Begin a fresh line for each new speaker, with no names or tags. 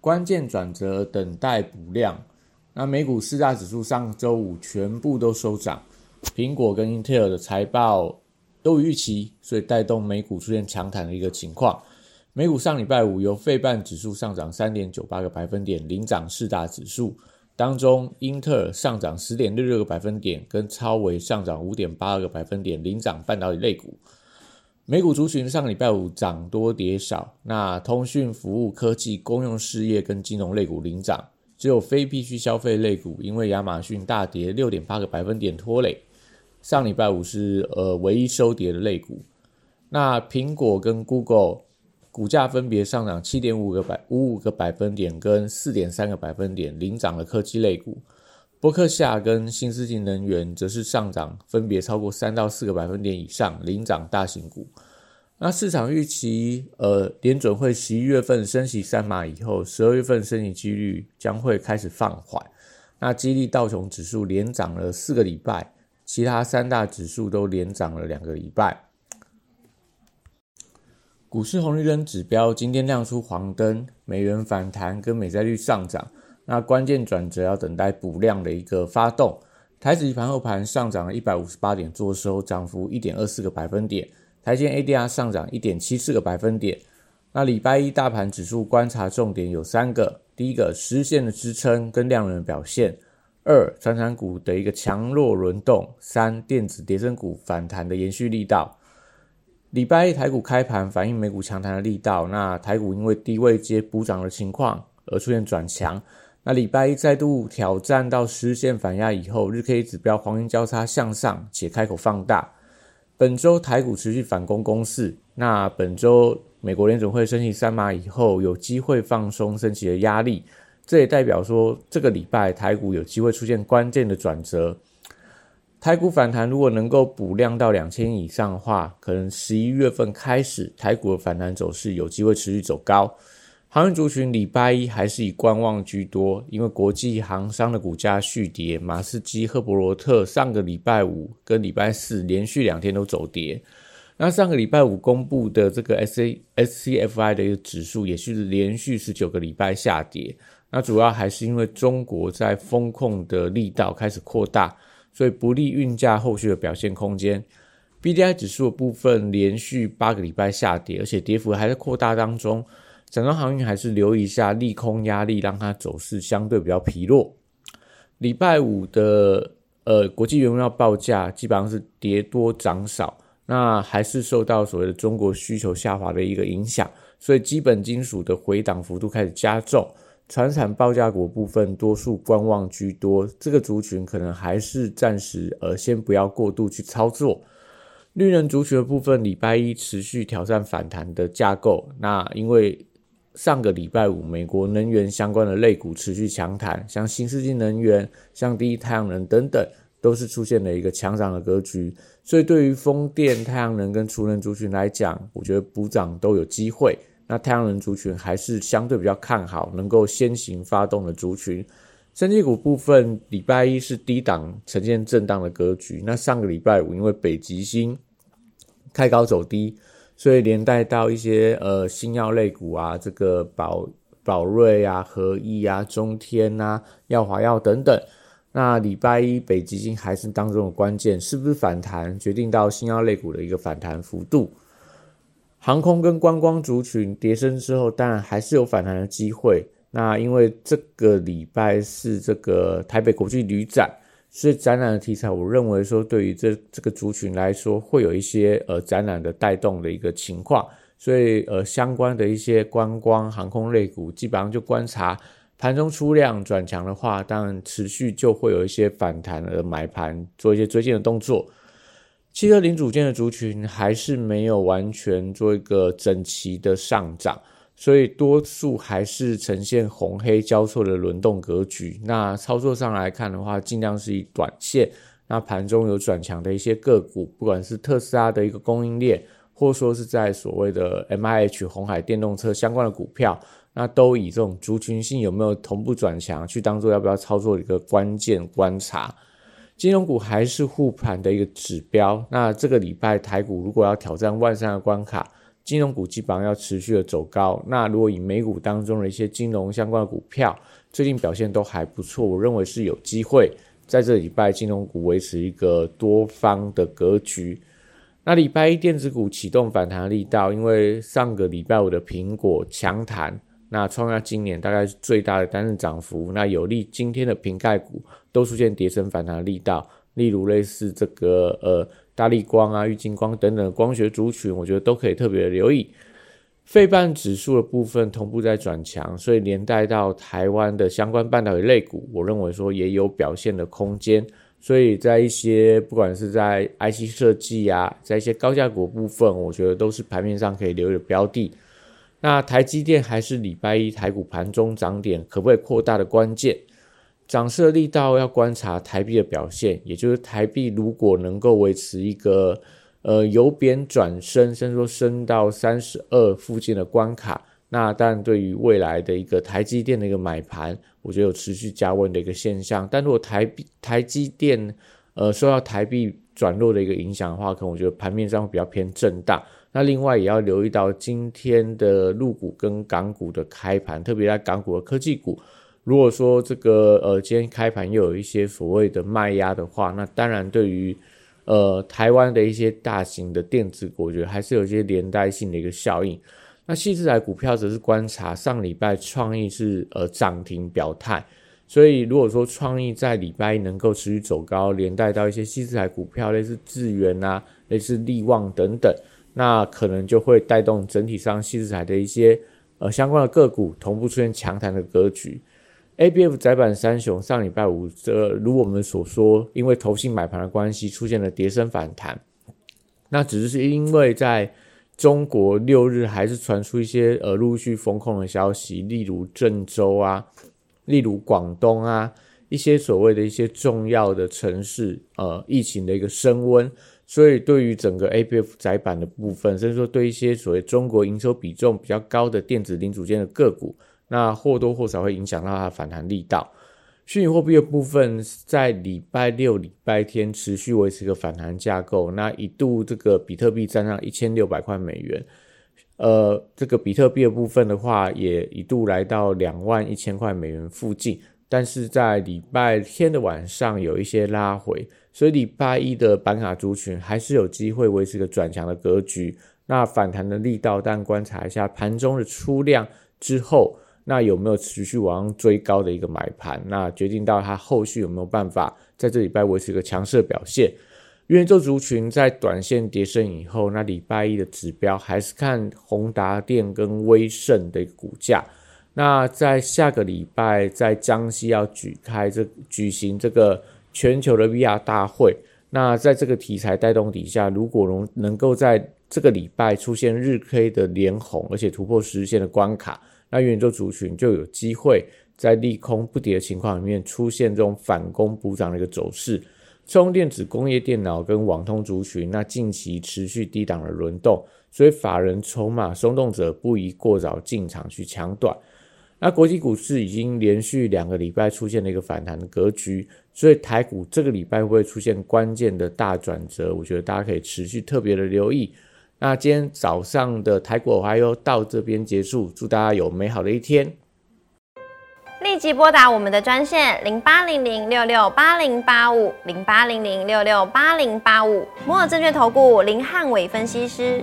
关键转折，等待补量。那美股四大指数上周五全部都收涨，苹果跟英特尔的财报都预期，所以带动美股出现强弹的一个情况。美股上礼拜五由费半指数上涨三点九八个百分点领涨四大指数，当中英特尔上涨十点六六个百分点，跟超微上涨五点八二个百分点领涨半导体类股。美股族群上礼拜五涨多跌少，那通讯服务、科技、公用事业跟金融类股领涨，只有非必需消费类股因为亚马逊大跌六点八个百分点拖累，上礼拜五是呃唯一收跌的类股。那苹果跟 Google 股价分别上涨七点五个百五五个百分点跟四点三个百分点，领涨了科技类股。伯克夏跟新思性能源则是上涨，分别超过三到四个百分点以上，领涨大型股。那市场预期，呃，联准会十一月份升息三码以后，十二月份升息几率将会开始放缓。那激励道琼指数连涨了四个礼拜，其他三大指数都连涨了两个礼拜。股市红绿灯指标今天亮出黄灯，美元反弹跟美债率上涨。那关键转折要等待补量的一个发动。台指盘后盘上涨了一百五十八点，做收涨幅一点二四个百分点。台积 ADR 上涨一点七四个百分点。那礼拜一大盘指数观察重点有三个：第一个，实现的支撑跟量能表现；二，传产股的一个强弱轮动；三，电子跌升股反弹的延续力道。礼拜一台股开盘反映美股强弹的力道，那台股因为低位接补涨的情况而出现转强。那礼拜一再度挑战到实线反压以后，日 K 指标黄金交叉向上且开口放大。本周台股持续反攻攻势，那本周美国联总会升息三码以后，有机会放松升息的压力，这也代表说这个礼拜台股有机会出现关键的转折。台股反弹如果能够补量到两千以上的话，可能十一月份开始台股的反弹走势有机会持续走高。航运族群礼拜一还是以观望居多，因为国际航商的股价续跌，马士基、赫伯罗特上个礼拜五跟礼拜四连续两天都走跌。那上个礼拜五公布的这个 S A S C F I 的一个指数也是连续十九个礼拜下跌。那主要还是因为中国在风控的力道开始扩大，所以不利运价后续的表现空间。B D I 指数的部分连续八个礼拜下跌，而且跌幅还在扩大当中。整个航运还是留意一下利空压力，让它走势相对比较疲弱。礼拜五的呃国际原料报价基本上是跌多涨少，那还是受到所谓的中国需求下滑的一个影响，所以基本金属的回档幅度开始加重。船产报价股部分多数观望居多，这个族群可能还是暂时呃先不要过度去操作。绿能族群的部分，礼拜一持续挑战反弹的架构，那因为。上个礼拜五，美国能源相关的类股持续强弹，像新世纪能源、像第一太阳能等等，都是出现了一个强涨的格局。所以，对于风电、太阳能跟储能族群来讲，我觉得补涨都有机会。那太阳能族群还是相对比较看好，能够先行发动的族群。升级股部分，礼拜一是低档呈现震荡的格局。那上个礼拜五，因为北极星开高走低。所以连带到一些呃新药类股啊，这个宝宝瑞啊、合益啊、中天啊、耀华药等等。那礼拜一北极星还是当中的关键，是不是反弹，决定到新药类股的一个反弹幅度。航空跟观光族群跌升之后，当然还是有反弹的机会。那因为这个礼拜是这个台北国际旅展。所以展览的题材，我认为说对于这这个族群来说，会有一些呃展览的带动的一个情况。所以呃相关的一些观光航空类股，基本上就观察盘中出量转强的话，当然持续就会有一些反弹的买盘，做一些追进的动作。汽车零组件的族群还是没有完全做一个整齐的上涨，所以多数还是呈现红黑交错的轮动格局。那操作上来看的话，尽量是以短线。那盘中有转强的一些个股，不管是特斯拉的一个供应链，或说是在所谓的 M I H 红海电动车相关的股票，那都以这种族群性有没有同步转强，去当做要不要操作的一个关键观察。金融股还是护盘的一个指标。那这个礼拜台股如果要挑战万三的关卡，金融股基本上要持续的走高。那如果以美股当中的一些金融相关的股票，最近表现都还不错，我认为是有机会在这礼拜金融股维持一个多方的格局。那礼拜一电子股启动反弹力道，因为上个礼拜五的苹果强弹，那创下今年大概是最大的单日涨幅，那有利今天的瓶盖股都出现跌升反弹力道，例如类似这个呃。大力光啊、玉金光等等光学族群，我觉得都可以特别留意。费半指数的部分同步在转强，所以连带到台湾的相关半导体类股，我认为说也有表现的空间。所以在一些不管是在 IC 设计啊，在一些高价股部分，我觉得都是盘面上可以留意的标的。那台积电还是礼拜一台股盘中涨点可不可以扩大的关键。涨势的力道要观察台币的表现，也就是台币如果能够维持一个呃由贬转升，甚至说升到三十二附近的关卡，那当然对于未来的一个台积电的一个买盘，我觉得有持续加温的一个现象。但如果台币台积电呃受到台币转弱的一个影响的话，可能我觉得盘面上会比较偏震荡。那另外也要留意到今天的陆股跟港股的开盘，特别在港股的科技股。如果说这个呃今天开盘又有一些所谓的卖压的话，那当然对于呃台湾的一些大型的电子股，我觉得还是有一些连带性的一个效应。那细致台股票则是观察上礼拜创意是呃涨停表态，所以如果说创意在礼拜一能够持续走高，连带到一些细致台股票，类似智源啊、类似力旺等等，那可能就会带动整体上细致台的一些呃相关的个股同步出现强弹的格局。A B F 窄板三雄上礼拜五，这如我们所说，因为投信买盘的关系，出现了跌升反弹。那只是因为在中国六日还是传出一些呃陆续封控的消息，例如郑州啊，例如广东啊，一些所谓的一些重要的城市，呃，疫情的一个升温，所以对于整个 A B F 窄板的部分，甚至说对一些所谓中国营收比重比较高的电子零组件的个股。那或多或少会影响到它反弹力道。虚拟货币的部分在礼拜六、礼拜天持续维持一个反弹架构。那一度这个比特币站上一千六百块美元，呃，这个比特币的部分的话，也一度来到两万一千块美元附近。但是在礼拜天的晚上有一些拉回，所以礼拜一的板卡族群还是有机会维持一个转强的格局。那反弹的力道，但观察一下盘中的出量之后。那有没有持续往上追高的一个买盘？那决定到它后续有没有办法在这礼拜维持一个强势表现？元宇宙族群在短线跌升以后，那礼拜一的指标还是看宏达电跟威盛的股价。那在下个礼拜在江西要举开这举行这个全球的 VR 大会，那在这个题材带动底下，如果能能够在这个礼拜出现日 K 的连红，而且突破十日线的关卡。那元宇宙族群就有机会在利空不跌的情况里面出现这种反攻补涨的一个走势。充电子、工业电脑跟网通族群，那近期持续低档的轮动，所以法人筹码松动者不宜过早进场去抢短。那国际股市已经连续两个礼拜出现了一个反弹的格局，所以台股这个礼拜会不会出现关键的大转折？我觉得大家可以持续特别的留意。那今天早上的台股还有到这边结束，祝大家有美好的一天。
立即拨打我们的专线零八零零六六八零八五零八零零六六八零八五摩尔证券投顾林汉伟分析师。